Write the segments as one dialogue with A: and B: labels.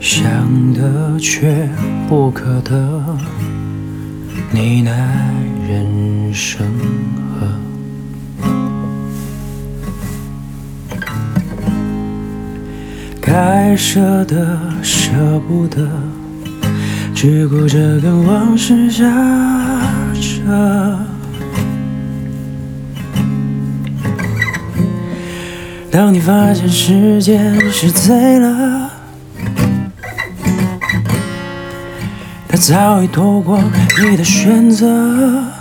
A: 想得却不可得，你奈人生何？该舍的舍不得，只顾着跟往事瞎扯。当你发现时间是醉了，他早已躲过你的选择。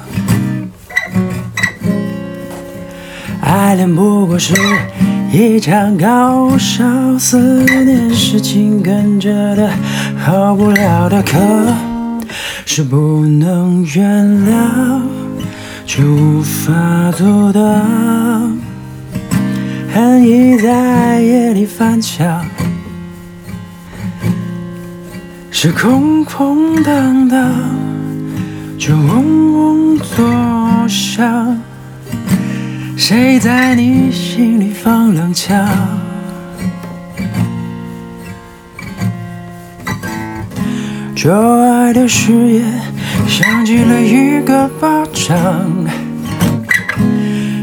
A: 爱恋不过是一场高烧，思念是紧跟着的好不了的渴，是不能原谅却无法阻挡。恨意在夜里翻墙，是空空荡荡，却嗡嗡作响。谁在你心里放冷枪？旧爱的誓言响起了一个巴掌。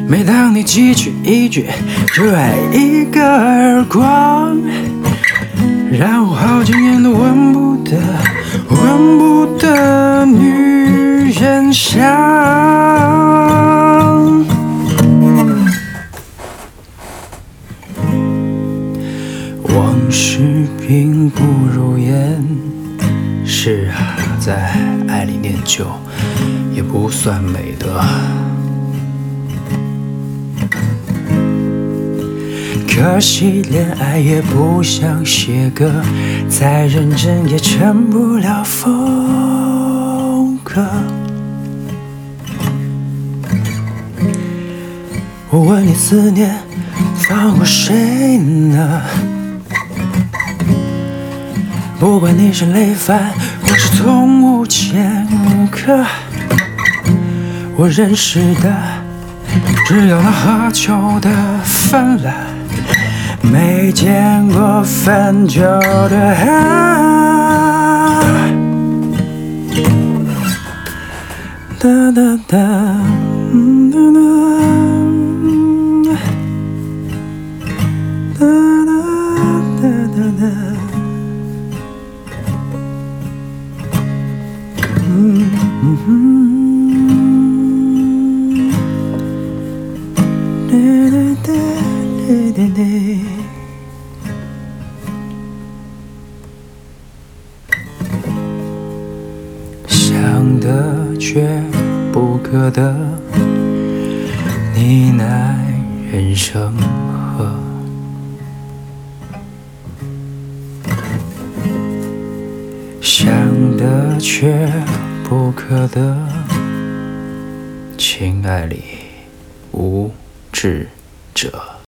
A: 每当你记取一句，就挨一个耳光，让我好几年都闻不得、闻不得女人香。并不如烟，是啊，在爱里念旧也不算美德。可惜，恋爱也不像写歌，再认真也成不了风格。我问你，思念放过谁呢？不管你是累犯，或是从无前科，我认识的只有那喝酒的泛滥。没见过分酒的，哒哒哒，嗯哒哒想得却不可得，你奈人生何？想得却不可得，情爱里无智 Sure.